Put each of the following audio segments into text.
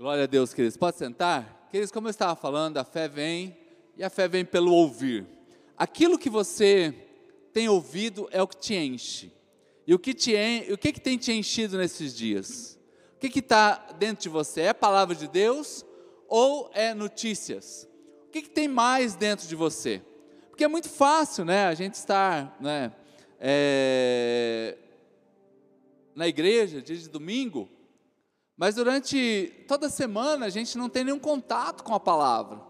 Glória a Deus, queridos. Pode sentar? Queridos, como eu estava falando, a fé vem e a fé vem pelo ouvir. Aquilo que você tem ouvido é o que te enche. E o que, te en... o que, que tem te enchido nesses dias? O que está dentro de você? É a palavra de Deus ou é notícias? O que, que tem mais dentro de você? Porque é muito fácil, né? A gente estar né, é... na igreja, dia de domingo, mas durante toda a semana a gente não tem nenhum contato com a palavra.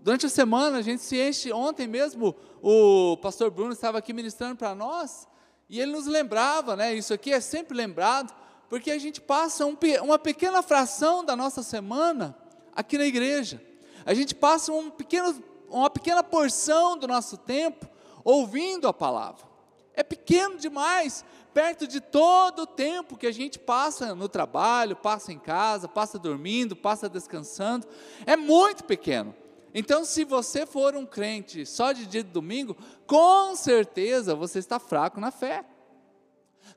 Durante a semana a gente se enche. Ontem mesmo o pastor Bruno estava aqui ministrando para nós e ele nos lembrava, né? Isso aqui é sempre lembrado, porque a gente passa um, uma pequena fração da nossa semana aqui na igreja. A gente passa um pequeno, uma pequena porção do nosso tempo ouvindo a palavra. É pequeno demais, perto de todo o tempo que a gente passa no trabalho, passa em casa, passa dormindo, passa descansando, é muito pequeno. Então, se você for um crente só de dia de domingo, com certeza você está fraco na fé.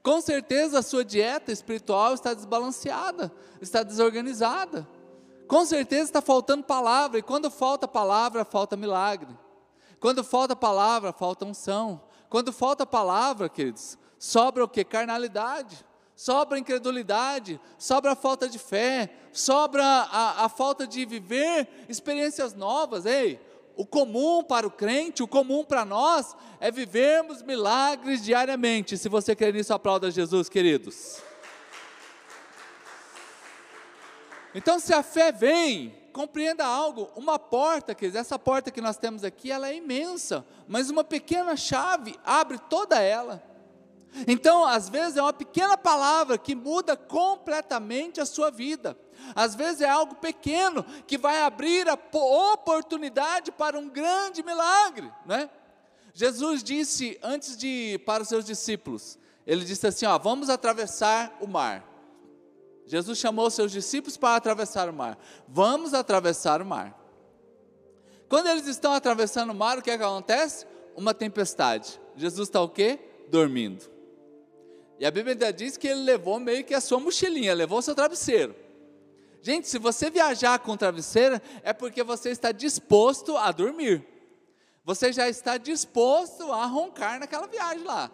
Com certeza a sua dieta espiritual está desbalanceada, está desorganizada. Com certeza está faltando palavra, e quando falta palavra, falta milagre. Quando falta palavra, falta unção. Quando falta palavra, queridos, sobra o que? Carnalidade, sobra incredulidade, sobra a falta de fé, sobra a, a falta de viver experiências novas. Ei, o comum para o crente, o comum para nós, é vivermos milagres diariamente. Se você crê nisso, aplauda Jesus, queridos. Então, se a fé vem, compreenda algo, uma porta, quer dizer, essa porta que nós temos aqui, ela é imensa, mas uma pequena chave abre toda ela. Então, às vezes é uma pequena palavra que muda completamente a sua vida. Às vezes é algo pequeno que vai abrir a oportunidade para um grande milagre, né? Jesus disse antes de para os seus discípulos, ele disse assim, ó, vamos atravessar o mar. Jesus chamou seus discípulos para atravessar o mar. Vamos atravessar o mar. Quando eles estão atravessando o mar, o que, é que acontece? Uma tempestade. Jesus está o quê? Dormindo. E a Bíblia diz que ele levou meio que a sua mochilinha, levou o seu travesseiro. Gente, se você viajar com travesseiro, é porque você está disposto a dormir. Você já está disposto a roncar naquela viagem lá.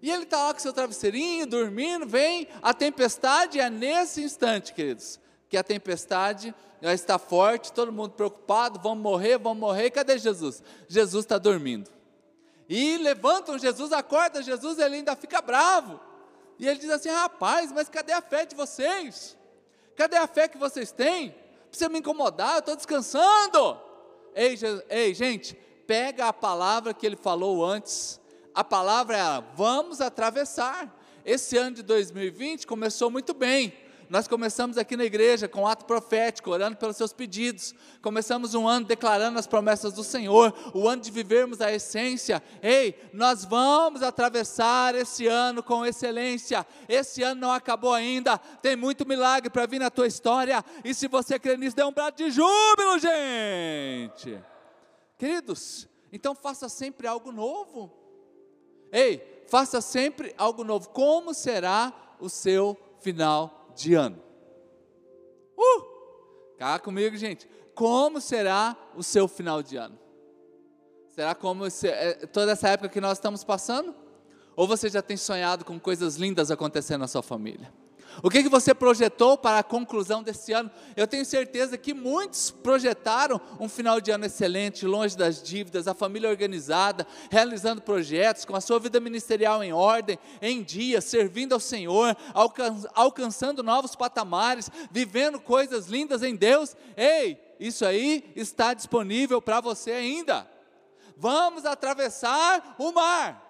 E ele está lá com seu travesseirinho, dormindo, vem a tempestade, é nesse instante, queridos, que a tempestade já está forte, todo mundo preocupado, vamos morrer, vamos morrer, cadê Jesus? Jesus está dormindo. E levantam Jesus, acorda Jesus, ele ainda fica bravo. E ele diz assim: rapaz, mas cadê a fé de vocês? Cadê a fé que vocês têm? Precisa me incomodar, eu estou descansando. Ei, ei, gente, pega a palavra que ele falou antes. A palavra é: vamos atravessar. Esse ano de 2020 começou muito bem. Nós começamos aqui na igreja com um ato profético, orando pelos seus pedidos. Começamos um ano declarando as promessas do Senhor, o ano de vivermos a essência. Ei, nós vamos atravessar esse ano com excelência. Esse ano não acabou ainda, tem muito milagre para vir na tua história. E se você crê nisso, dê um brado de júbilo, gente. Queridos, então faça sempre algo novo. Ei, faça sempre algo novo. Como será o seu final de ano. Uh! Cá comigo, gente. Como será o seu final de ano? Será como é, toda essa época que nós estamos passando? Ou você já tem sonhado com coisas lindas acontecendo na sua família? O que, que você projetou para a conclusão desse ano? Eu tenho certeza que muitos projetaram um final de ano excelente, longe das dívidas, a família organizada, realizando projetos, com a sua vida ministerial em ordem, em dia, servindo ao Senhor, alcan alcançando novos patamares, vivendo coisas lindas em Deus. Ei, isso aí está disponível para você ainda. Vamos atravessar o mar.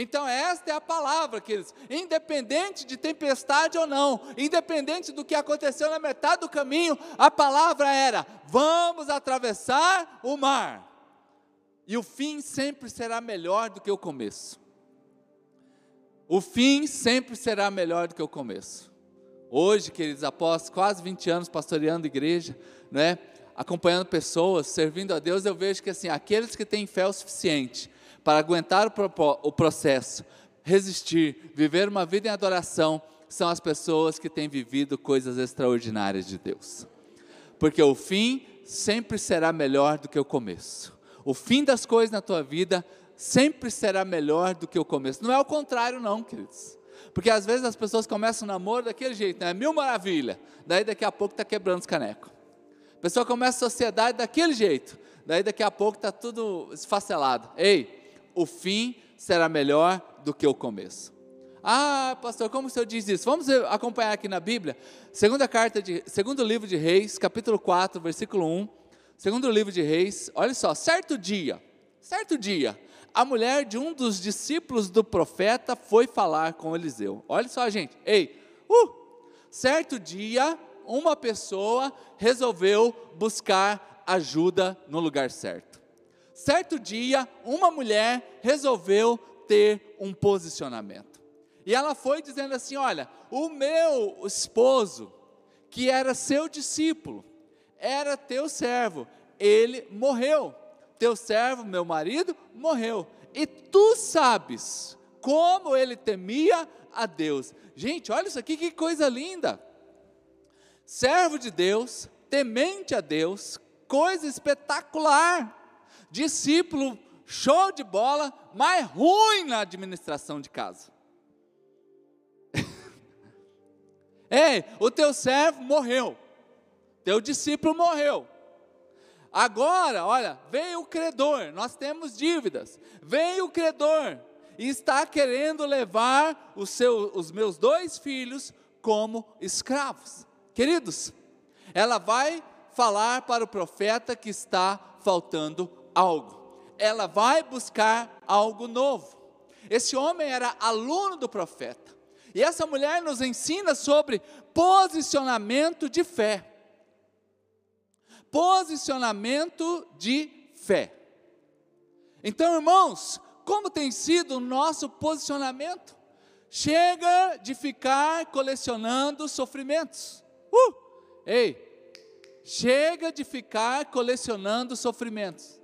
Então, esta é a palavra, queridos. Independente de tempestade ou não, independente do que aconteceu na metade do caminho, a palavra era: vamos atravessar o mar. E o fim sempre será melhor do que o começo. O fim sempre será melhor do que o começo. Hoje, queridos, após quase 20 anos pastoreando igreja, né, acompanhando pessoas, servindo a Deus, eu vejo que assim, aqueles que têm fé o suficiente para aguentar o processo, resistir, viver uma vida em adoração, são as pessoas que têm vivido coisas extraordinárias de Deus. porque o fim sempre será melhor do que o começo. O fim das coisas na tua vida sempre será melhor do que o começo. Não é o contrário, não, queridos. Porque às vezes as pessoas começam o namoro daquele jeito, né? Mil maravilha. Daí daqui a pouco está quebrando os canecos. A pessoa começa a sociedade daquele jeito. Daí daqui a pouco está tudo esfacelado. Ei, o fim será melhor do que o começo. Ah, pastor, como o senhor diz isso? Vamos acompanhar aqui na Bíblia. Segunda carta de, segundo livro de Reis, capítulo 4, versículo 1. Segundo livro de Reis, olha só, certo dia, certo dia, a mulher de um dos discípulos do profeta foi falar com Eliseu. Olha só, gente. Ei, uh, certo dia, uma pessoa resolveu buscar ajuda no lugar certo. Certo dia, uma mulher resolveu ter um posicionamento. E ela foi dizendo assim: Olha, o meu esposo, que era seu discípulo, era teu servo, ele morreu teu servo, meu marido, morreu. E tu sabes como ele temia a Deus. Gente, olha isso aqui, que coisa linda. Servo de Deus, temente a Deus, coisa espetacular. Discípulo, show de bola, mas ruim na administração de casa. Ei, o teu servo morreu, teu discípulo morreu. Agora, olha, veio o credor, nós temos dívidas. Veio o credor e está querendo levar os, seu, os meus dois filhos como escravos. Queridos, ela vai falar para o profeta que está faltando algo. Ela vai buscar algo novo. Esse homem era aluno do profeta. E essa mulher nos ensina sobre posicionamento de fé posicionamento de fé. Então, irmãos, como tem sido o nosso posicionamento? Chega de ficar colecionando sofrimentos. Uh! Ei, chega de ficar colecionando sofrimentos.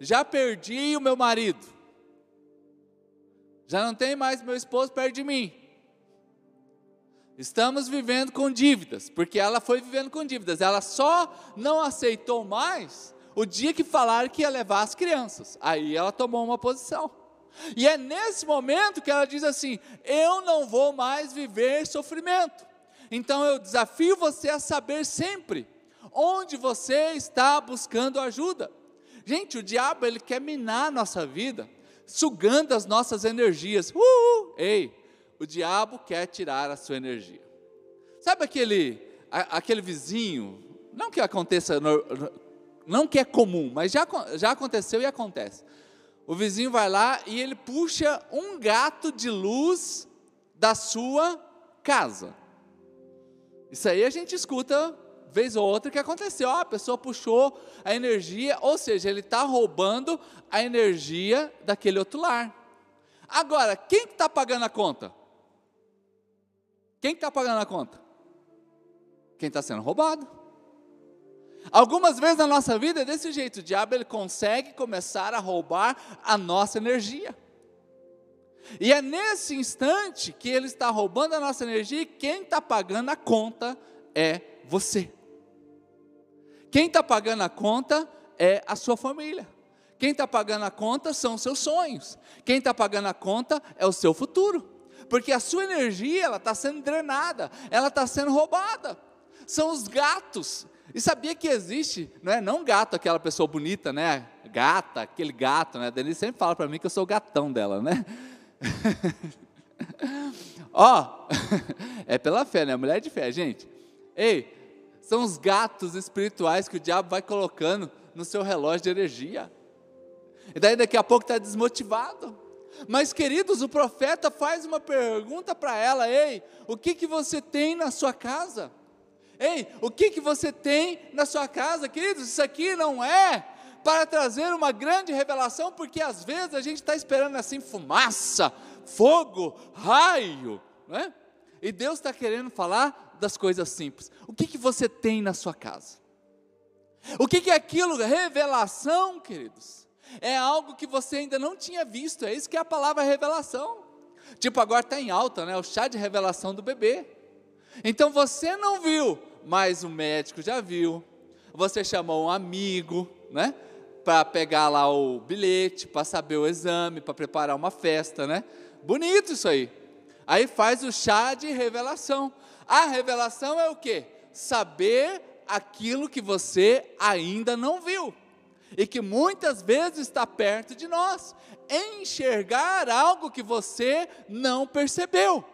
Já perdi o meu marido. Já não tem mais meu esposo perto de mim. Estamos vivendo com dívidas, porque ela foi vivendo com dívidas. Ela só não aceitou mais o dia que falaram que ia levar as crianças. Aí ela tomou uma posição. E é nesse momento que ela diz assim: Eu não vou mais viver sofrimento. Então eu desafio você a saber sempre onde você está buscando ajuda. Gente, o diabo ele quer minar a nossa vida, sugando as nossas energias. Uh, ei, o diabo quer tirar a sua energia. Sabe aquele, a, aquele vizinho, não que aconteça, não que é comum, mas já, já aconteceu e acontece. O vizinho vai lá e ele puxa um gato de luz da sua casa. Isso aí a gente escuta vez ou outra que aconteceu. a pessoa puxou a energia, ou seja, ele está roubando a energia daquele outro lar. Agora, quem está pagando a conta? Quem está pagando a conta? Quem está sendo roubado. Algumas vezes na nossa vida é desse jeito, o diabo ele consegue começar a roubar a nossa energia. E é nesse instante que ele está roubando a nossa energia e quem está pagando a conta é você. Quem está pagando a conta é a sua família. Quem está pagando a conta são os seus sonhos. Quem está pagando a conta é o seu futuro porque a sua energia ela está sendo drenada, ela está sendo roubada. São os gatos. E sabia que existe, não é não gato, aquela pessoa bonita, né? Gata, aquele gato, né? A Denise sempre fala para mim que eu sou o gatão dela, né? Ó, oh, é pela fé, né? Mulher de fé, gente. Ei, são os gatos espirituais que o diabo vai colocando no seu relógio de energia. E daí daqui a pouco está desmotivado. Mas, queridos, o profeta faz uma pergunta para ela: Ei, o que, que você tem na sua casa? Ei, o que, que você tem na sua casa? Queridos, isso aqui não é para trazer uma grande revelação, porque às vezes a gente está esperando assim fumaça, fogo, raio, não é? E Deus está querendo falar das coisas simples. O que, que você tem na sua casa? O que, que é aquilo? Revelação, queridos é algo que você ainda não tinha visto, é isso que é a palavra revelação. Tipo, agora está em alta, né? O chá de revelação do bebê. Então você não viu, mas o médico já viu, você chamou um amigo, né? Para pegar lá o bilhete, para saber o exame, para preparar uma festa, né? Bonito isso aí. Aí faz o chá de revelação. A revelação é o quê? Saber aquilo que você ainda não viu e que muitas vezes está perto de nós. Enxergar algo que você não percebeu.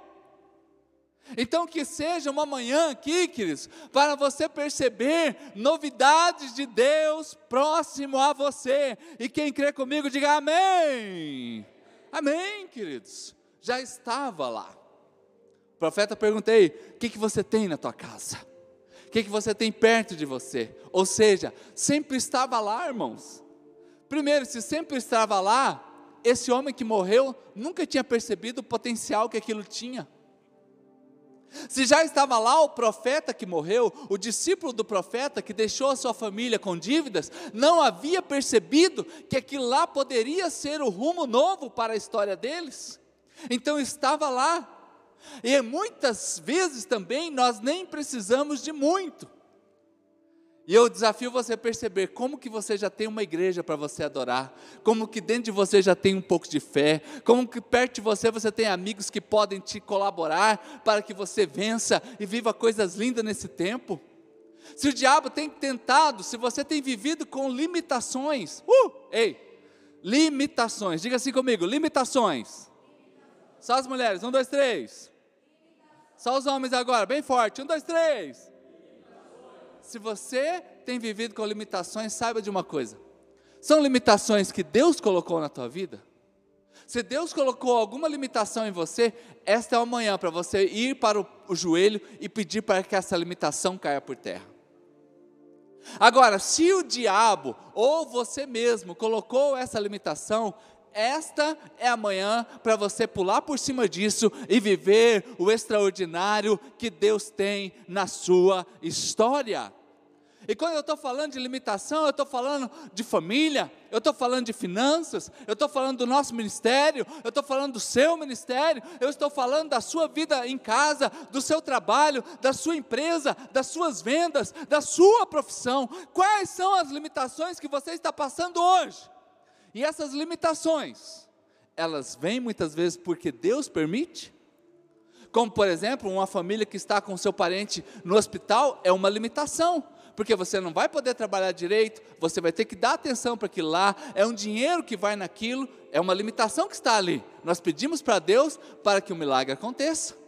Então, que seja uma manhã aqui, queridos, para você perceber novidades de Deus próximo a você. E quem crê comigo, diga amém. Amém, queridos. Já estava lá. Profeta perguntei: o que, que você tem na tua casa? O que, que você tem perto de você? Ou seja, sempre estava lá, irmãos. Primeiro, se sempre estava lá, esse homem que morreu nunca tinha percebido o potencial que aquilo tinha. Se já estava lá o profeta que morreu, o discípulo do profeta que deixou a sua família com dívidas, não havia percebido que aquilo lá poderia ser o rumo novo para a história deles. Então estava lá. E muitas vezes também nós nem precisamos de muito. E eu desafio você a perceber como que você já tem uma igreja para você adorar, como que dentro de você já tem um pouco de fé, como que perto de você você tem amigos que podem te colaborar para que você vença e viva coisas lindas nesse tempo. Se o diabo tem tentado, se você tem vivido com limitações, uh, ei, limitações, diga assim comigo, limitações. Só as mulheres, um, dois, três. Só os homens agora, bem forte, um, dois, três se você tem vivido com limitações, saiba de uma coisa: são limitações que Deus colocou na tua vida. Se Deus colocou alguma limitação em você, esta é a manhã para você ir para o, o joelho e pedir para que essa limitação caia por terra. Agora, se o diabo ou você mesmo colocou essa limitação, esta é a manhã para você pular por cima disso e viver o extraordinário que Deus tem na sua história. E quando eu estou falando de limitação, eu estou falando de família, eu estou falando de finanças, eu estou falando do nosso ministério, eu estou falando do seu ministério, eu estou falando da sua vida em casa, do seu trabalho, da sua empresa, das suas vendas, da sua profissão. Quais são as limitações que você está passando hoje? E essas limitações, elas vêm muitas vezes porque Deus permite? Como, por exemplo, uma família que está com seu parente no hospital é uma limitação porque você não vai poder trabalhar direito, você vai ter que dar atenção para aquilo lá, é um dinheiro que vai naquilo, é uma limitação que está ali. Nós pedimos para Deus para que o milagre aconteça.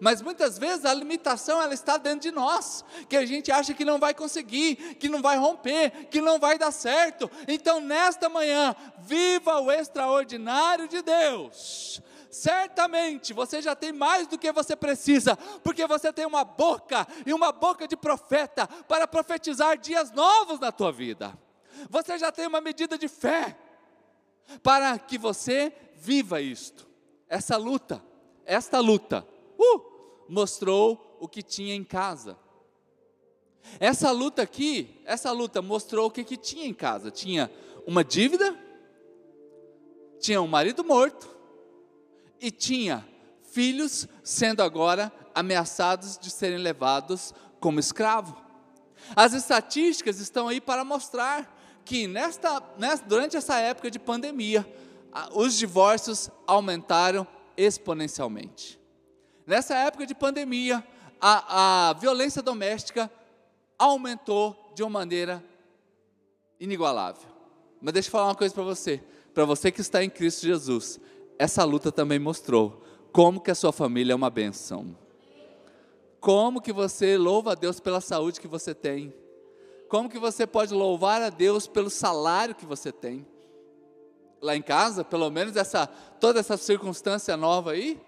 Mas muitas vezes a limitação ela está dentro de nós, que a gente acha que não vai conseguir, que não vai romper, que não vai dar certo. Então, nesta manhã, viva o extraordinário de Deus certamente você já tem mais do que você precisa, porque você tem uma boca e uma boca de profeta para profetizar dias novos na tua vida. Você já tem uma medida de fé para que você viva isto. Essa luta, esta luta, uh, mostrou o que tinha em casa. Essa luta aqui, essa luta mostrou o que, que tinha em casa. Tinha uma dívida, tinha um marido morto, e tinha filhos sendo agora ameaçados de serem levados como escravo. As estatísticas estão aí para mostrar que nesta, nesta, durante essa época de pandemia, os divórcios aumentaram exponencialmente. Nessa época de pandemia, a, a violência doméstica aumentou de uma maneira inigualável. Mas deixa eu falar uma coisa para você, para você que está em Cristo Jesus, essa luta também mostrou como que a sua família é uma benção. Como que você louva a Deus pela saúde que você tem. Como que você pode louvar a Deus pelo salário que você tem. Lá em casa, pelo menos essa toda essa circunstância nova aí,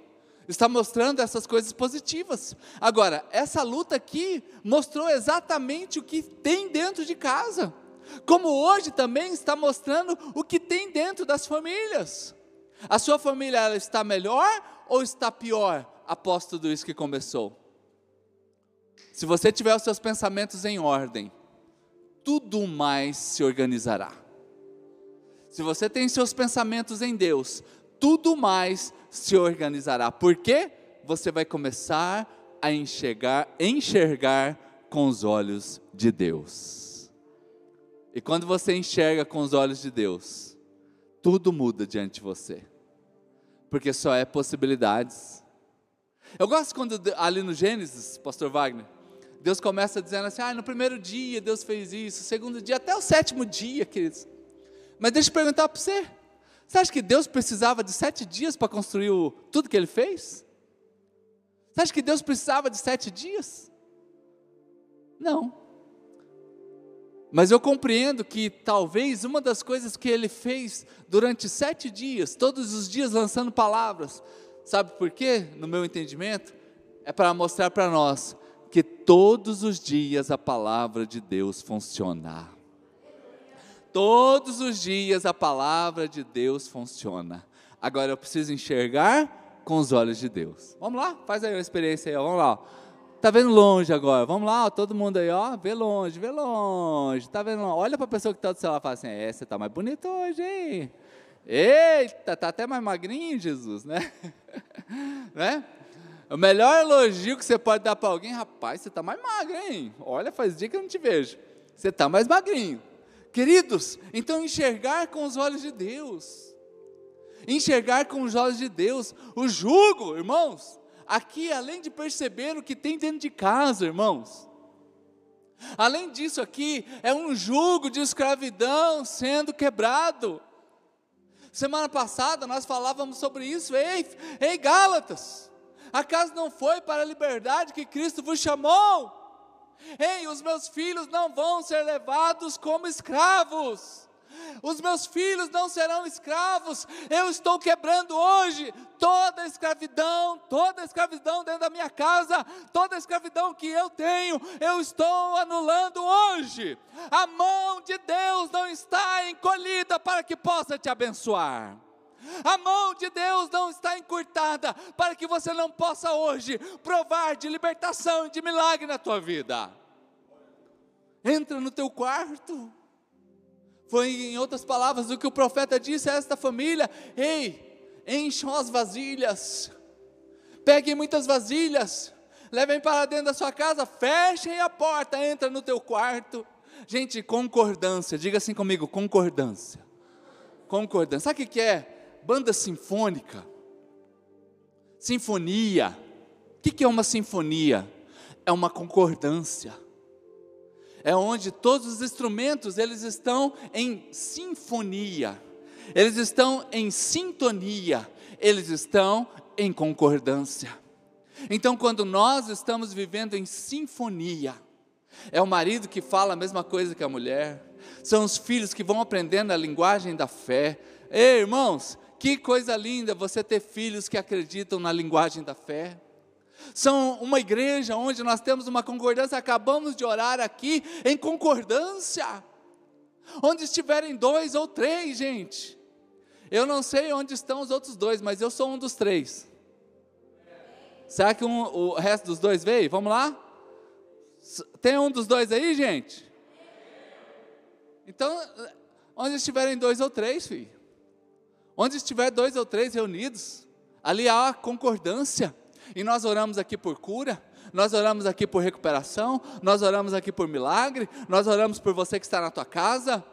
está mostrando essas coisas positivas. Agora, essa luta aqui mostrou exatamente o que tem dentro de casa. Como hoje também está mostrando o que tem dentro das famílias. A sua família ela está melhor ou está pior após tudo isso que começou? Se você tiver os seus pensamentos em ordem, tudo mais se organizará. Se você tem seus pensamentos em Deus, tudo mais se organizará. Porque você vai começar a enxergar, enxergar com os olhos de Deus. E quando você enxerga com os olhos de Deus, tudo muda diante de você, porque só é possibilidades. Eu gosto quando ali no Gênesis, Pastor Wagner, Deus começa dizendo assim: ah, no primeiro dia Deus fez isso, segundo dia, até o sétimo dia, queridos. Mas deixa eu perguntar para você: você acha que Deus precisava de sete dias para construir o, tudo que ele fez? Você acha que Deus precisava de sete dias? Não. Mas eu compreendo que talvez uma das coisas que ele fez durante sete dias, todos os dias lançando palavras, sabe por quê? No meu entendimento, é para mostrar para nós que todos os dias a palavra de Deus funciona. Todos os dias a palavra de Deus funciona. Agora eu preciso enxergar com os olhos de Deus. Vamos lá? Faz aí uma experiência aí, ó. vamos lá. Tá vendo longe agora? Vamos lá, ó, todo mundo aí, ó, vê longe, vê longe. Tá vendo? Olha para a pessoa que está do celular e fala assim: "É, você tá mais bonito hoje, hein?" Eita, tá até mais magrinho, Jesus, né? né? O melhor elogio que você pode dar para alguém, rapaz, você está mais magro, hein? Olha, faz dia que eu não te vejo. Você está mais magrinho. Queridos, então enxergar com os olhos de Deus. Enxergar com os olhos de Deus. O jugo, irmãos, aqui além de perceber o que tem dentro de casa, irmãos. Além disso aqui, é um jugo de escravidão sendo quebrado. Semana passada nós falávamos sobre isso, ei, ei Gálatas, Acaso não foi para a liberdade que Cristo vos chamou? Ei, os meus filhos não vão ser levados como escravos. Os meus filhos não serão escravos. Eu estou quebrando hoje toda escravidão, toda escravidão dentro da minha casa, toda escravidão que eu tenho, eu estou anulando hoje. A mão de Deus não está encolhida para que possa te abençoar. A mão de Deus não está encurtada para que você não possa hoje provar de libertação e de milagre na tua vida. Entra no teu quarto. Foi em outras palavras o que o profeta disse a esta família: Ei, encham as vasilhas, peguem muitas vasilhas, levem para dentro da sua casa, fechem a porta, entra no teu quarto. Gente, concordância, diga assim comigo: concordância. Concordância. Sabe o que é? Banda sinfônica. Sinfonia. O que é uma sinfonia? É uma concordância. É onde todos os instrumentos eles estão em sinfonia. Eles estão em sintonia. Eles estão em concordância. Então, quando nós estamos vivendo em sinfonia, é o marido que fala a mesma coisa que a mulher, são os filhos que vão aprendendo a linguagem da fé. Ei, irmãos, que coisa linda você ter filhos que acreditam na linguagem da fé. São uma igreja onde nós temos uma concordância, acabamos de orar aqui em concordância. Onde estiverem dois ou três, gente. Eu não sei onde estão os outros dois, mas eu sou um dos três. Será que um, o resto dos dois veio? Vamos lá? Tem um dos dois aí, gente? Então, onde estiverem dois ou três, filho. Onde estiver dois ou três reunidos, ali há concordância. E nós oramos aqui por cura, nós oramos aqui por recuperação, nós oramos aqui por milagre, nós oramos por você que está na tua casa.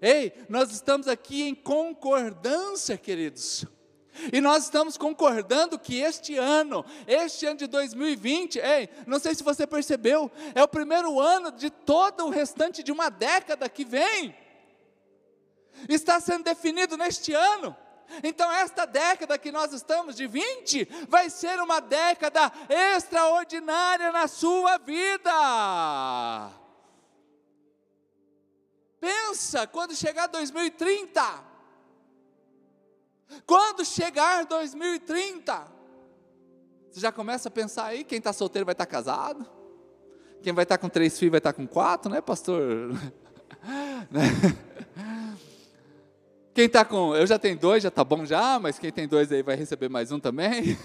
Ei, nós estamos aqui em concordância, queridos. E nós estamos concordando que este ano, este ano de 2020, ei, não sei se você percebeu, é o primeiro ano de todo o restante de uma década que vem está sendo definido neste ano. Então, esta década que nós estamos, de 20, vai ser uma década extraordinária na sua vida. Pensa quando chegar 2030. Quando chegar 2030, você já começa a pensar aí: quem está solteiro vai estar tá casado, quem vai estar tá com três filhos vai estar tá com quatro, né, pastor? Quem está com, eu já tenho dois, já está bom já, mas quem tem dois aí vai receber mais um também.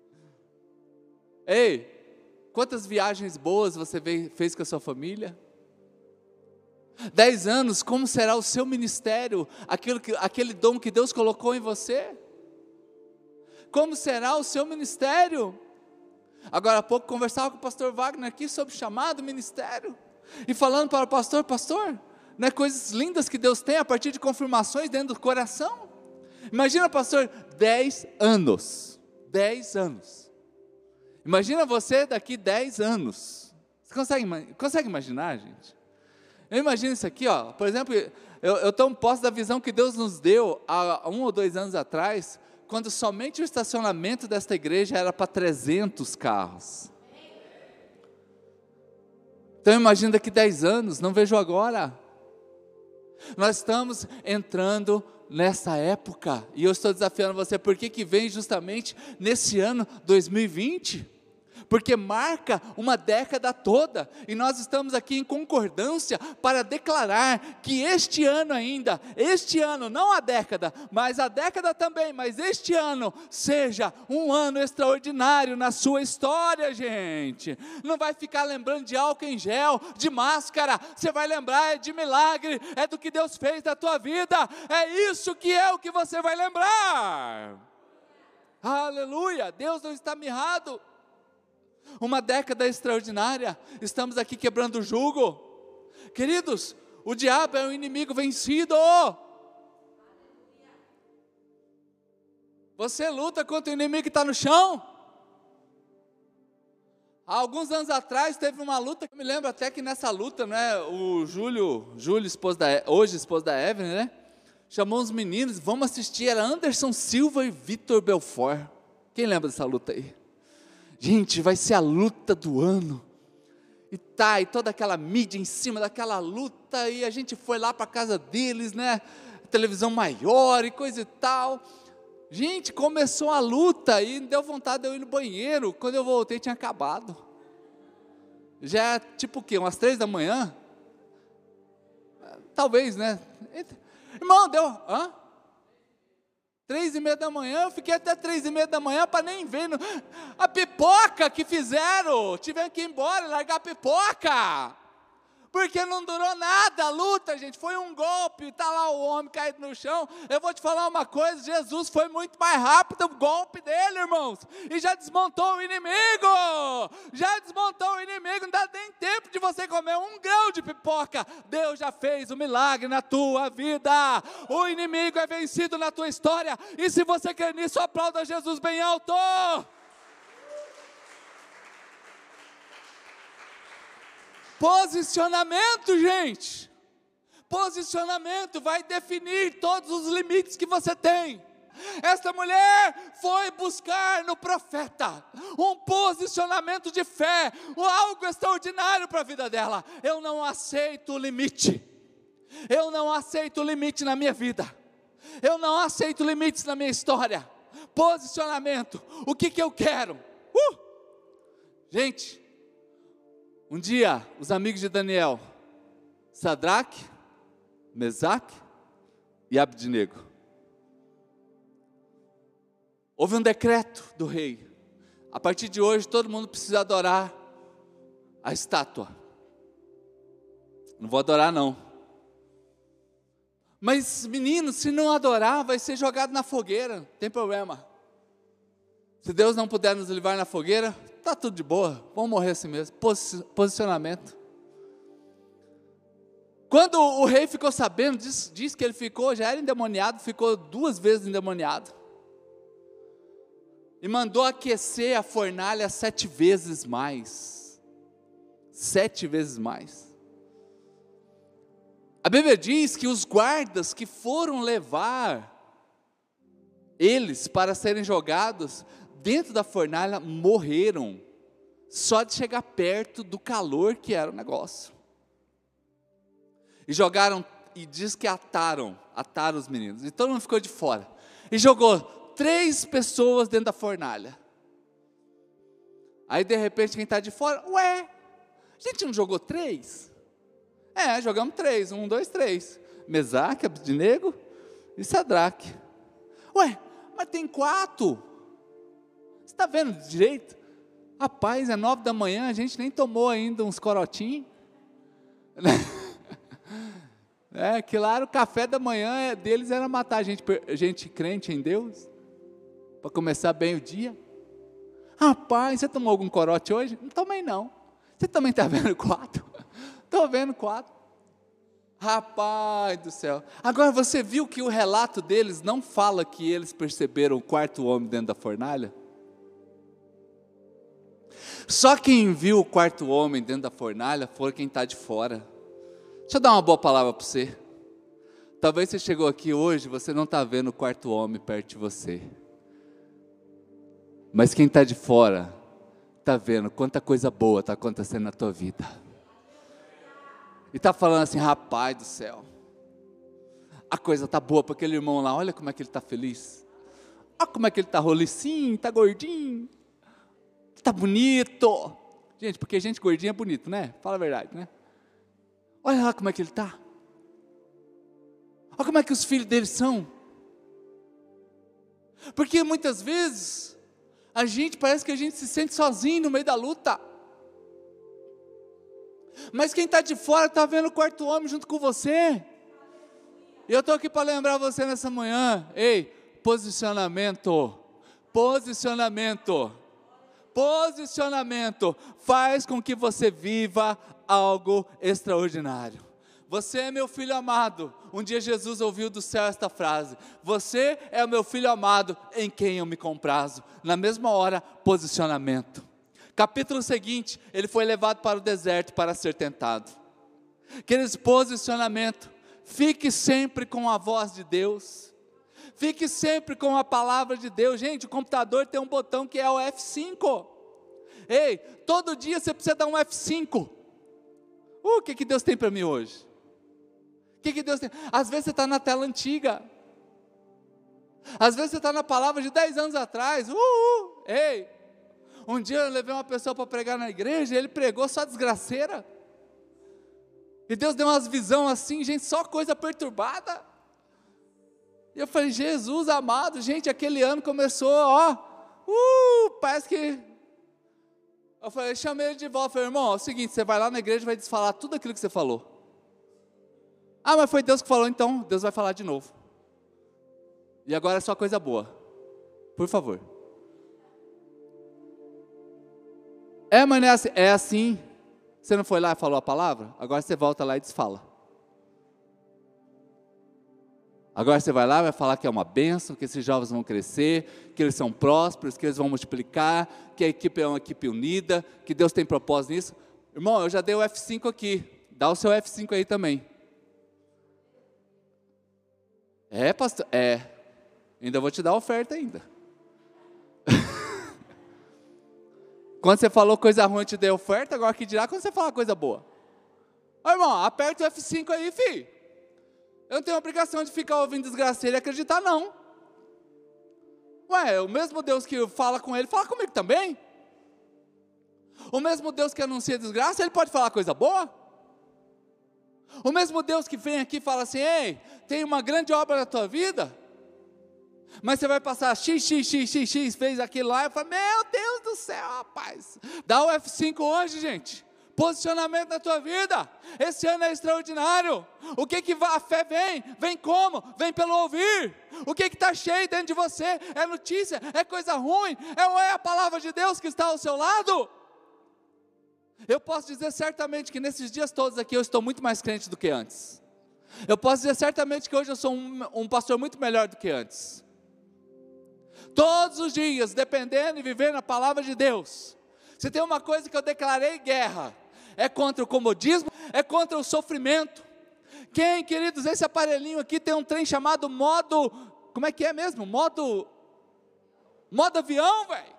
Ei, quantas viagens boas você fez com a sua família? Dez anos, como será o seu ministério, aquilo que, aquele dom que Deus colocou em você? Como será o seu ministério? Agora há pouco conversava com o pastor Wagner aqui sobre chamado ministério. E falando para o pastor, pastor, não é coisas lindas que Deus tem a partir de confirmações dentro do coração? Imagina, pastor, 10 anos. 10 anos. Imagina você daqui 10 anos. Você consegue, consegue imaginar, gente? Eu imagino isso aqui, ó. Por exemplo, eu, eu tomo posse da visão que Deus nos deu há um ou dois anos atrás, quando somente o estacionamento desta igreja era para 300 carros. Então imagina daqui 10 anos, não vejo agora. Nós estamos entrando nessa época, e eu estou desafiando você, por que, que vem justamente nesse ano 2020? Porque marca uma década toda, e nós estamos aqui em concordância para declarar que este ano ainda, este ano, não a década, mas a década também, mas este ano seja um ano extraordinário na sua história, gente. Não vai ficar lembrando de álcool em gel, de máscara, você vai lembrar de milagre, é do que Deus fez na tua vida, é isso que é o que você vai lembrar. Aleluia, Deus não está mirrado uma década extraordinária, estamos aqui quebrando o jugo. Queridos, o diabo é um inimigo vencido. Você luta contra o inimigo que está no chão. Há alguns anos atrás teve uma luta, eu me lembro até que nessa luta, né, o Júlio, Júlio esposo da, hoje esposo da Evelyn, né, chamou os meninos, vamos assistir, era Anderson Silva e Vitor Belfort. Quem lembra dessa luta aí? Gente, vai ser a luta do ano. E tá, e toda aquela mídia em cima daquela luta, e a gente foi lá para casa deles, né? Televisão maior e coisa e tal. Gente, começou a luta e deu vontade de eu ir no banheiro. Quando eu voltei, tinha acabado. Já é tipo o quê? Umas três da manhã? Talvez, né? Irmão, deu. Hã? Três e meia da manhã, eu fiquei até três e meia da manhã para nem ver. A pipoca que fizeram, tiveram que ir embora, largar a pipoca porque não durou nada a luta, gente. Foi um golpe, está lá o homem caído no chão. Eu vou te falar uma coisa: Jesus foi muito mais rápido o golpe dele, irmãos, e já desmontou o inimigo. Já desmontou o inimigo, não dá nem tempo de você comer um grão de pipoca. Deus já fez o um milagre na tua vida. O inimigo é vencido na tua história, e se você quer nisso, aplauda Jesus bem alto. Posicionamento, gente. Posicionamento vai definir todos os limites que você tem. Esta mulher foi buscar no profeta um posicionamento de fé, algo extraordinário para a vida dela. Eu não aceito o limite. Eu não aceito limite na minha vida. Eu não aceito limites na minha história. Posicionamento. O que, que eu quero? Uh! Gente, um dia, os amigos de Daniel, Sadraque, Mesaque e Abednego, houve um decreto do rei. A partir de hoje, todo mundo precisa adorar a estátua. Não vou adorar, não. Mas, menino, se não adorar, vai ser jogado na fogueira, não tem problema. Se Deus não puder nos levar na fogueira, Está tudo de boa, vamos morrer assim mesmo. Posicionamento. Quando o rei ficou sabendo, diz, diz que ele ficou, já era endemoniado, ficou duas vezes endemoniado. E mandou aquecer a fornalha sete vezes mais. Sete vezes mais. A Bíblia diz que os guardas que foram levar eles para serem jogados dentro da fornalha morreram, só de chegar perto do calor que era o negócio. E jogaram, e diz que ataram, ataram os meninos, e todo mundo ficou de fora. E jogou três pessoas dentro da fornalha. Aí de repente quem está de fora, ué, a gente não jogou três? É, jogamos três, um, dois, três. Mesaque, Abednego e Sadraque. Ué, mas tem quatro está vendo direito? Rapaz, é nove da manhã, a gente nem tomou ainda uns corotinhos. É, claro, o café da manhã é, deles era matar gente, gente crente em Deus, para começar bem o dia. Rapaz, você tomou algum corote hoje? Não tomei não. Você também está vendo quatro? Estou vendo quatro. Rapaz do céu. Agora você viu que o relato deles não fala que eles perceberam o quarto homem dentro da fornalha? Só quem viu o quarto homem dentro da fornalha foi quem está de fora. Deixa eu dar uma boa palavra para você. Talvez você chegou aqui hoje, você não está vendo o quarto homem perto de você. Mas quem está de fora, está vendo quanta coisa boa está acontecendo na tua vida. E está falando assim, rapaz do céu, a coisa está boa para aquele irmão lá, olha como é que ele está feliz. Olha como é que ele está rolicinho, está gordinho, está bonito. Gente, porque gente gordinha é bonito, né? Fala a verdade, né? Olha lá como é que ele está. Olha como é que os filhos dele são. Porque muitas vezes a gente parece que a gente se sente sozinho no meio da luta. Mas quem está de fora está vendo o quarto homem junto com você. E eu estou aqui para lembrar você nessa manhã. Ei, posicionamento. Posicionamento. Posicionamento faz com que você viva algo extraordinário. Você é meu filho amado. Um dia Jesus ouviu do céu esta frase: Você é o meu filho amado em quem eu me comprazo. Na mesma hora, posicionamento. Capítulo seguinte, ele foi levado para o deserto para ser tentado. Aqueles posicionamento, fique sempre com a voz de Deus. Fique sempre com a palavra de Deus. Gente, o computador tem um botão que é o F5. Ei, todo dia você precisa dar um F5. Uh, o que, que Deus tem para mim hoje? O que, que Deus tem? Às vezes você está na tela antiga. Às vezes você está na palavra de 10 anos atrás. Uh, uh, ei, um dia eu levei uma pessoa para pregar na igreja, e ele pregou só desgraceira. E Deus deu umas visões assim, gente, só coisa perturbada. E eu falei, Jesus amado, gente, aquele ano começou, ó, uh, parece que. Eu falei, chamei ele de volta, falei, irmão, é o seguinte, você vai lá na igreja e vai desfalar tudo aquilo que você falou. Ah, mas foi Deus que falou, então Deus vai falar de novo. E agora é só coisa boa. Por favor. É, mas não é assim. É assim. Você não foi lá e falou a palavra? Agora você volta lá e desfala. Agora você vai lá vai falar que é uma benção, que esses jovens vão crescer, que eles são prósperos, que eles vão multiplicar, que a equipe é uma equipe unida, que Deus tem propósito nisso. Irmão, eu já dei o F5 aqui. Dá o seu F5 aí também. É, pastor? É. Ainda vou te dar a oferta ainda. Quando você falou coisa ruim, eu te dei oferta, agora que dirá quando você falar coisa boa. Ô irmão, aperta o F5 aí, filho. Eu não tenho obrigação de ficar ouvindo desgraceiro e acreditar, não. Ué, o mesmo Deus que fala com ele, fala comigo também. O mesmo Deus que anuncia desgraça, ele pode falar coisa boa. O mesmo Deus que vem aqui e fala assim: ei, tem uma grande obra na tua vida. Mas você vai passar x, x, x, x, x, fez aquilo lá, e fala, meu Deus do céu, rapaz. Dá o F5 hoje, gente. Posicionamento na tua vida. Esse ano é extraordinário. O que que a fé vem? Vem como? Vem pelo ouvir. O que que está cheio dentro de você? É notícia? É coisa ruim? É ou é a palavra de Deus que está ao seu lado? Eu posso dizer certamente que nesses dias todos aqui eu estou muito mais crente do que antes. Eu posso dizer certamente que hoje eu sou um, um pastor muito melhor do que antes todos os dias, dependendo e vivendo a palavra de Deus. Se tem uma coisa que eu declarei guerra, é contra o comodismo, é contra o sofrimento. Quem, queridos, esse aparelhinho aqui tem um trem chamado modo, como é que é mesmo? Modo, modo avião, velho.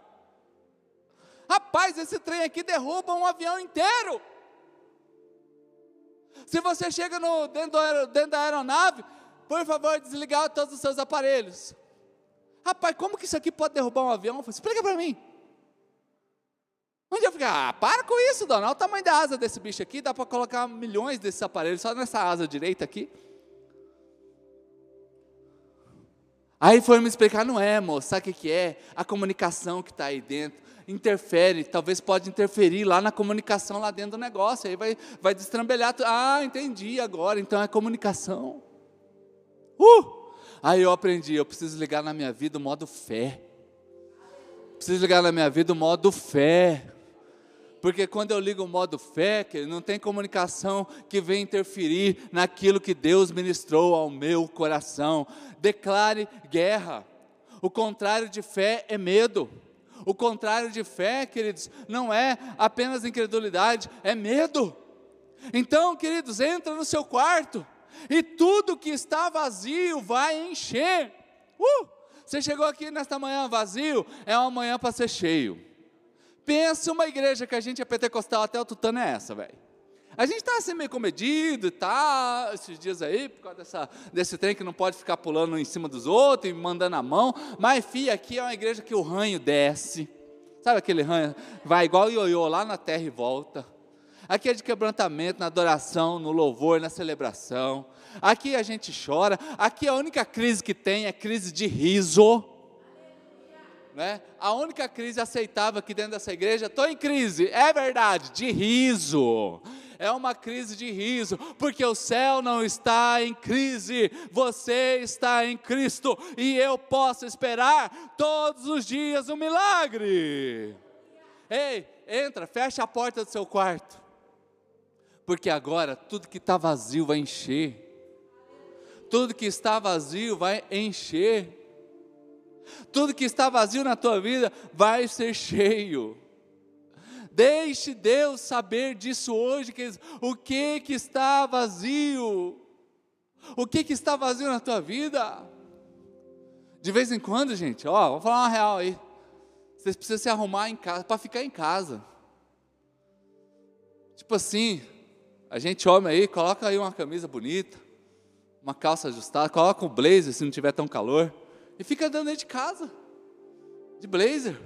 Rapaz, esse trem aqui derruba um avião inteiro. Se você chega no, dentro, do, dentro da aeronave, por favor, desligar todos os seus aparelhos. Rapaz, como que isso aqui pode derrubar um avião? Explica para mim. Onde eu fiquei, ah, para com isso, dona. Olha o tamanho da asa desse bicho aqui, dá para colocar milhões desses aparelhos só nessa asa direita aqui. Aí foi me explicar, não é, moço, sabe o que, é? A comunicação que está aí dentro interfere, talvez pode interferir lá na comunicação lá dentro do negócio, aí vai, vai destrambelhar. Ah, entendi agora, então é comunicação. Uh! Aí eu aprendi, eu preciso ligar na minha vida o modo fé. Preciso ligar na minha vida o modo fé. Porque quando eu ligo o modo fé, não tem comunicação que venha interferir naquilo que Deus ministrou ao meu coração. Declare guerra. O contrário de fé é medo. O contrário de fé, queridos, não é apenas incredulidade, é medo. Então, queridos, entra no seu quarto e tudo que está vazio vai encher. Uh! Você chegou aqui nesta manhã vazio, é uma manhã para ser cheio. Pensa uma igreja que a gente é pentecostal até o tutano é essa, velho. A gente está assim meio comedido e tal, esses dias aí, por causa dessa, desse trem que não pode ficar pulando em cima dos outros e mandando a mão. Mas, filha, aqui é uma igreja que o ranho desce. Sabe aquele ranho? Vai igual ioiô lá na terra e volta. Aqui é de quebrantamento, na adoração, no louvor, na celebração. Aqui a gente chora. Aqui a única crise que tem é crise de riso. Né? A única crise aceitável aqui dentro dessa igreja, estou em crise, é verdade, de riso é uma crise de riso, porque o céu não está em crise, você está em Cristo e eu posso esperar todos os dias um milagre. Ei, entra, fecha a porta do seu quarto, porque agora tudo que está vazio vai encher, tudo que está vazio vai encher. Tudo que está vazio na tua vida vai ser cheio. Deixe Deus saber disso hoje, o que que está vazio? O que que está vazio na tua vida? De vez em quando, gente, ó, vou falar uma real aí. Vocês precisam se arrumar em casa para ficar em casa. Tipo assim, a gente homem aí, coloca aí uma camisa bonita, uma calça ajustada, coloca um blazer se não tiver tão calor e fica andando dentro de casa de blazer.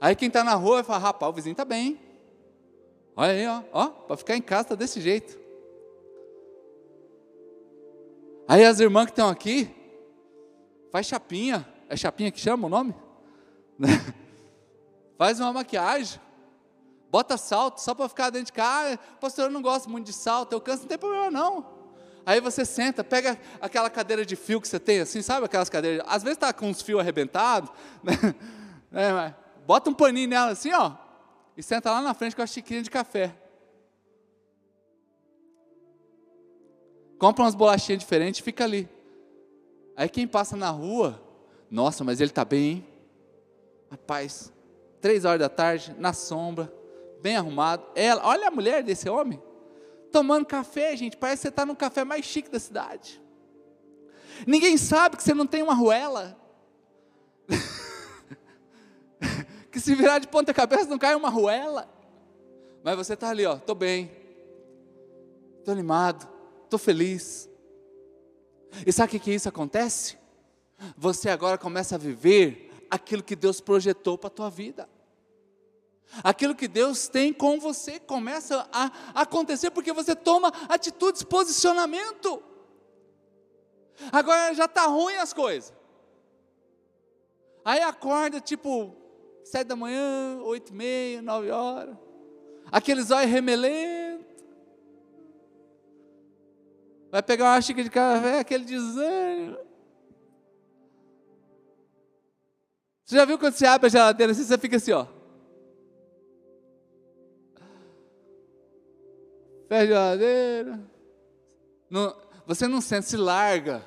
Aí quem está na rua vai falar, rapaz, o vizinho está bem. Olha aí, ó, ó para ficar em casa está desse jeito. Aí as irmãs que estão aqui, faz chapinha, é chapinha que chama o nome? faz uma maquiagem, bota salto só para ficar dentro de casa. Pastor, eu não gosto muito de salto, eu canso, não tem problema não. Aí você senta, pega aquela cadeira de fio que você tem, assim, sabe aquelas cadeiras? Às vezes está com os fios arrebentados, né? É, bota um paninho nela assim, ó, e senta lá na frente com a xicrinha de café. Compra umas bolachinhas diferentes e fica ali. Aí quem passa na rua, nossa, mas ele está bem, hein? Rapaz, três horas da tarde, na sombra, bem arrumado. Ela, olha a mulher desse homem, tomando café, gente, parece que você está no café mais chique da cidade. Ninguém sabe que você não tem uma ruela. que se virar de ponta cabeça não cai uma ruela. Mas você está ali, ó, estou bem, estou animado, estou feliz. E sabe o que, que isso acontece? Você agora começa a viver aquilo que Deus projetou para a tua vida. Aquilo que Deus tem com você começa a acontecer porque você toma atitudes, posicionamento. Agora já está ruim as coisas. Aí acorda tipo sete da manhã, oito e meia, nove horas. Aqueles olhos remelento. Vai pegar uma xícara de café, aquele desânimo. Você já viu quando você abre a geladeira assim, você fica assim, ó. Fecha a geladeira. Não, você não sente, se larga.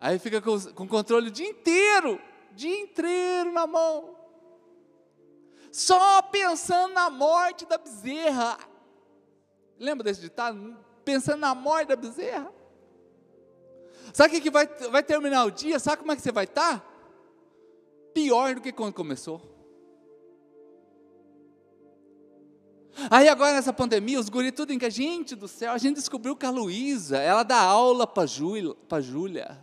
Aí fica com, com controle o dia inteiro dia inteiro na mão, só pensando na morte da bezerra. Lembra desse ditado? Pensando na morte da bezerra. Sabe o que vai, vai terminar o dia? Sabe como é que você vai estar? Pior do que quando começou. Aí agora nessa pandemia, os guri tudo em que a gente do céu, a gente descobriu que a Luísa, ela dá aula para a Júlia.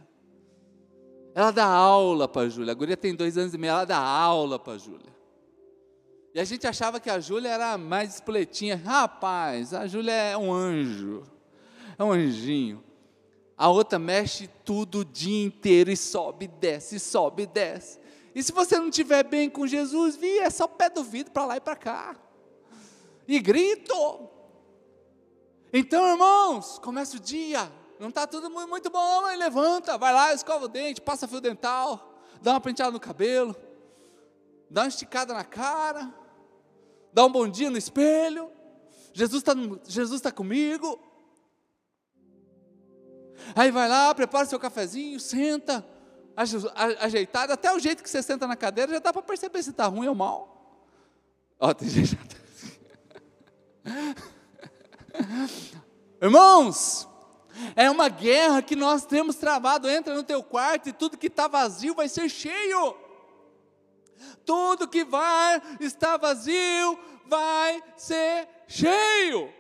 Ela dá aula para a Júlia. A guria tem dois anos e meio, ela dá aula para a Júlia. E a gente achava que a Júlia era mais espoletinha. Rapaz, a Júlia é um anjo. É um anjinho. A outra mexe tudo o dia inteiro e sobe, desce, sobe, desce. E se você não estiver bem com Jesus, vi, é só pé do vidro para lá e para cá. E grito. Então, irmãos, começa o dia não está tudo muito bom, mas levanta, vai lá, escova o dente, passa fio dental, dá uma penteada no cabelo, dá uma esticada na cara, dá um bom dia no espelho. Jesus está Jesus tá comigo. Aí vai lá, prepara seu cafezinho, senta, ajeitado, até o jeito que você senta na cadeira já dá para perceber se está ruim ou mal. Ó, tem gente. Irmãos, é uma guerra que nós temos travado. Entra no teu quarto e tudo que está vazio vai ser cheio. Tudo que vai estar vazio vai ser cheio.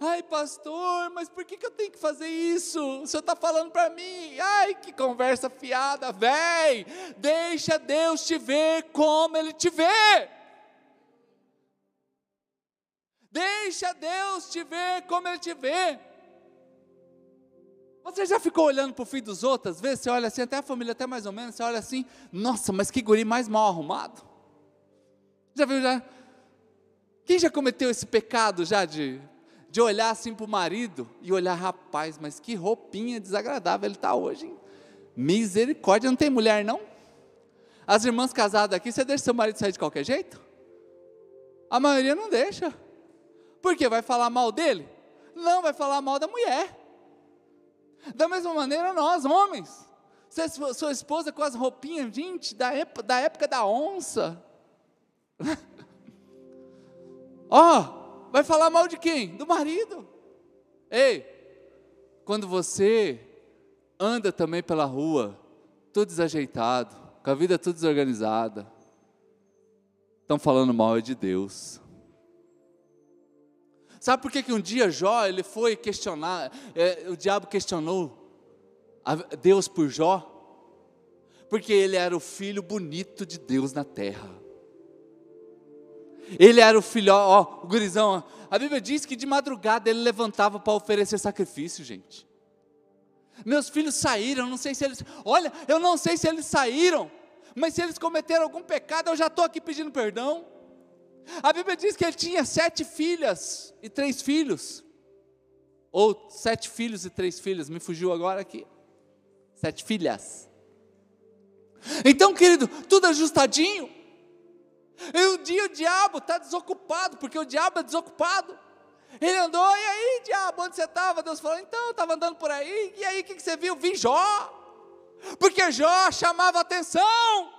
Ai, pastor, mas por que, que eu tenho que fazer isso? O senhor está falando para mim. Ai, que conversa fiada, véi. Deixa Deus te ver como Ele te vê. Deixa Deus te ver como Ele te vê. Você já ficou olhando para o filho dos outros? Às vezes você olha assim, até a família, até mais ou menos, você olha assim, nossa, mas que guri mais mal arrumado. Já viu já? Quem já cometeu esse pecado já de, de olhar assim para o marido e olhar, rapaz, mas que roupinha desagradável ele está hoje, hein? Misericórdia, não tem mulher não? As irmãs casadas aqui, você deixa seu marido sair de qualquer jeito? A maioria não deixa. Por quê? Vai falar mal dele? Não, vai falar mal da mulher. Da mesma maneira, nós, homens. Você, sua esposa com as roupinhas, gente, da época da, época da onça. Ó, oh, vai falar mal de quem? Do marido. Ei, quando você anda também pela rua, tudo desajeitado, com a vida tudo desorganizada, estão falando mal de Deus. Sabe por que, que um dia Jó ele foi questionar, é, o diabo questionou Deus por Jó? Porque ele era o filho bonito de Deus na terra. Ele era o filho, ó, o gurizão. Ó. A Bíblia diz que de madrugada ele levantava para oferecer sacrifício, gente. Meus filhos saíram, não sei se eles, olha, eu não sei se eles saíram, mas se eles cometeram algum pecado, eu já estou aqui pedindo perdão. A Bíblia diz que ele tinha sete filhas e três filhos. Ou sete filhos e três filhas, me fugiu agora aqui. Sete filhas. Então, querido, tudo ajustadinho. E um dia o diabo está desocupado, porque o diabo é desocupado. Ele andou, e aí, diabo, onde você estava? Deus falou, então, eu estava andando por aí, e aí, o que, que você viu? Vi Jó. Porque Jó chamava atenção.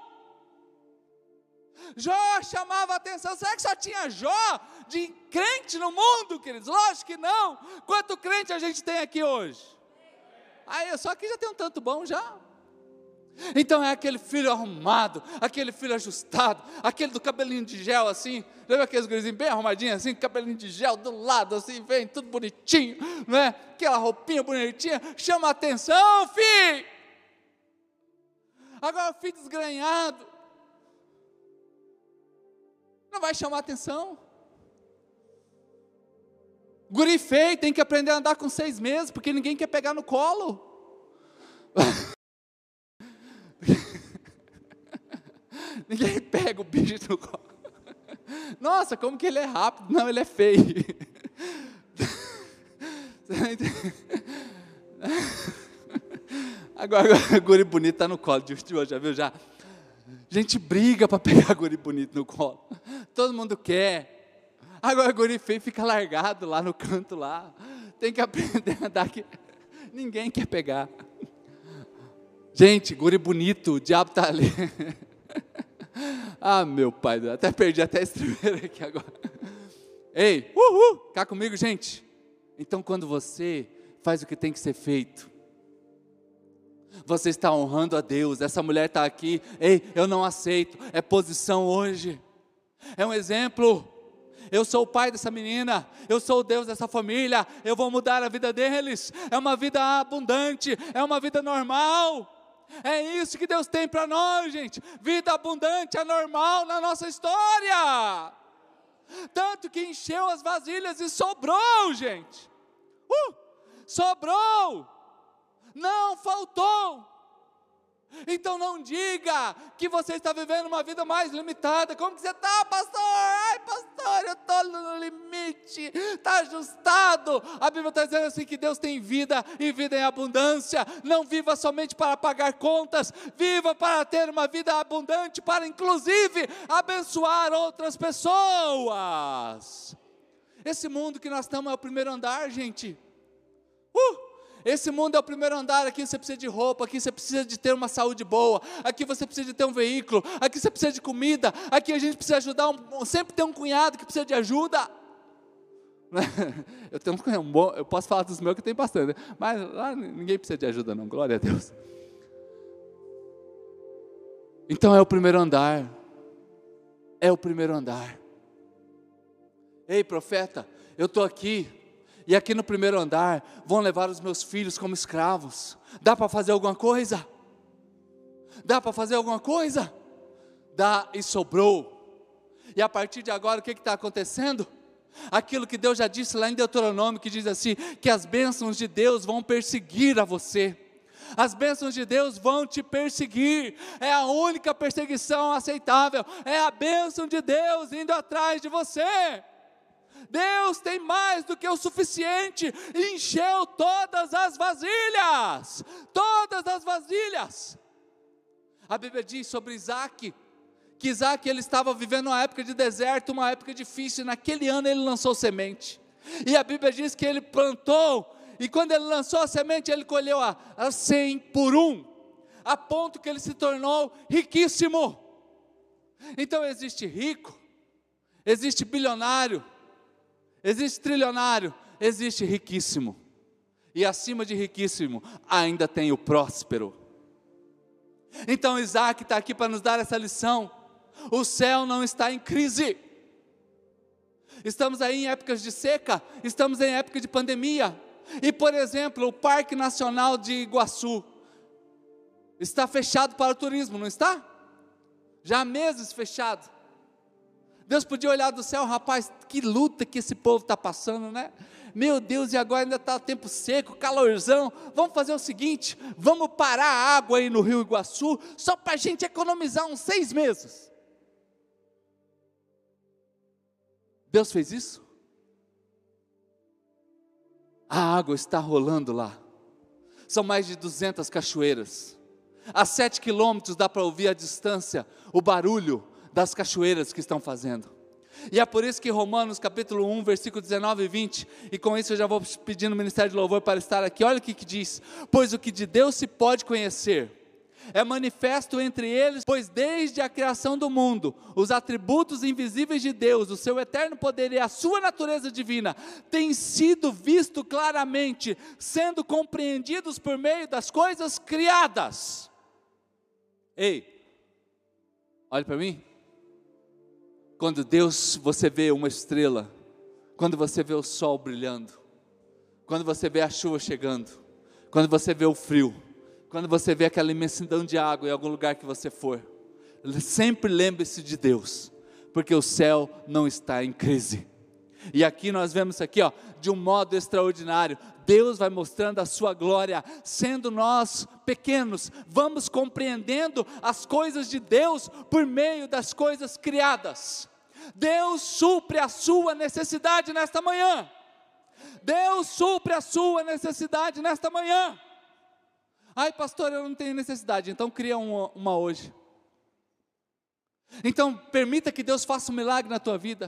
Jó chamava a atenção. Será que só tinha Jó de crente no mundo, queridos? Lógico que não. Quanto crente a gente tem aqui hoje? Aí, só que já tem um tanto bom já. Então é aquele filho arrumado, aquele filho ajustado, aquele do cabelinho de gel assim, lembra aqueles gurizinhos bem arrumadinhos assim, cabelinho de gel do lado assim, vem tudo bonitinho, não é? Aquela roupinha bonitinha, chama atenção, filho. Agora o filho desgranhado, não vai chamar atenção. Guri feio tem que aprender a andar com seis meses, porque ninguém quer pegar no colo. ninguém pega o bicho no colo. Nossa, como que ele é rápido? Não, ele é feio. Agora, agora guri bonito está no colo de hoje, já viu? Já gente briga para pegar guri bonito no colo. Todo mundo quer. Agora guri feio fica largado lá no canto lá. Tem que aprender a andar que ninguém quer pegar. Gente, guri bonito, o diabo está ali. ah, meu pai, até perdi até esse primeiro aqui agora. Ei, uhul, cá comigo, gente. Então, quando você faz o que tem que ser feito, você está honrando a Deus. Essa mulher está aqui, ei, eu não aceito, é posição hoje. É um exemplo. Eu sou o pai dessa menina, eu sou o Deus dessa família, eu vou mudar a vida deles. É uma vida abundante, é uma vida normal. É isso que Deus tem para nós, gente. Vida abundante é normal na nossa história. Tanto que encheu as vasilhas e sobrou, gente. Uh, sobrou. Não faltou. Então não diga que você está vivendo uma vida mais limitada. Como que você está, pastor? Ai, pastor, eu estou no limite, está ajustado. A Bíblia está dizendo assim que Deus tem vida e vida em abundância. Não viva somente para pagar contas, viva para ter uma vida abundante, para inclusive abençoar outras pessoas. Esse mundo que nós estamos é o primeiro andar, gente. Uh! Esse mundo é o primeiro andar, aqui você precisa de roupa, aqui você precisa de ter uma saúde boa, aqui você precisa de ter um veículo, aqui você precisa de comida, aqui a gente precisa ajudar, um, sempre tem um cunhado que precisa de ajuda. Eu tenho um cunhado bom, eu posso falar dos meus que tem bastante, mas lá ninguém precisa de ajuda não, glória a Deus. Então é o primeiro andar, é o primeiro andar. Ei profeta, eu estou aqui, e aqui no primeiro andar vão levar os meus filhos como escravos. Dá para fazer alguma coisa? Dá para fazer alguma coisa? Dá e sobrou. E a partir de agora o que está acontecendo? Aquilo que Deus já disse lá em Deuteronômio, que diz assim: que as bênçãos de Deus vão perseguir a você. As bênçãos de Deus vão te perseguir, é a única perseguição aceitável, é a bênção de Deus indo atrás de você. Deus tem mais do que o suficiente, encheu todas as vasilhas, todas as vasilhas. A Bíblia diz sobre Isaac, que Isaac ele estava vivendo uma época de deserto, uma época difícil, naquele ano ele lançou semente. E a Bíblia diz que ele plantou, e quando ele lançou a semente, ele colheu a, a 100 por um, a ponto que ele se tornou riquíssimo. Então existe rico, existe bilionário, Existe trilionário, existe riquíssimo. E acima de riquíssimo, ainda tem o próspero. Então Isaac está aqui para nos dar essa lição. O céu não está em crise. Estamos aí em épocas de seca, estamos em época de pandemia. E, por exemplo, o Parque Nacional de Iguaçu está fechado para o turismo, não está? Já há meses fechado. Deus podia olhar do céu, rapaz, que luta que esse povo está passando, né? Meu Deus, e agora ainda está tempo seco, calorzão. Vamos fazer o seguinte: vamos parar a água aí no Rio Iguaçu, só para a gente economizar uns seis meses. Deus fez isso? A água está rolando lá. São mais de 200 cachoeiras. A sete quilômetros dá para ouvir a distância o barulho das cachoeiras que estão fazendo. E é por isso que Romanos capítulo 1, versículo 19 e 20, e com isso eu já vou pedindo o ministério de louvor para estar aqui. Olha o que, que diz: Pois o que de Deus se pode conhecer é manifesto entre eles, pois desde a criação do mundo, os atributos invisíveis de Deus, o seu eterno poder e a sua natureza divina, têm sido visto claramente, sendo compreendidos por meio das coisas criadas. Ei, olhe para mim. Quando Deus, você vê uma estrela, quando você vê o sol brilhando, quando você vê a chuva chegando, quando você vê o frio, quando você vê aquela imensidão de água em algum lugar que você for, sempre lembre-se de Deus, porque o céu não está em crise. E aqui nós vemos aqui, ó, de um modo extraordinário, Deus vai mostrando a sua glória, sendo nós pequenos, vamos compreendendo as coisas de Deus por meio das coisas criadas. Deus supre a sua necessidade nesta manhã. Deus supre a sua necessidade nesta manhã. Ai, pastor, eu não tenho necessidade, então cria uma, uma hoje. Então, permita que Deus faça um milagre na tua vida.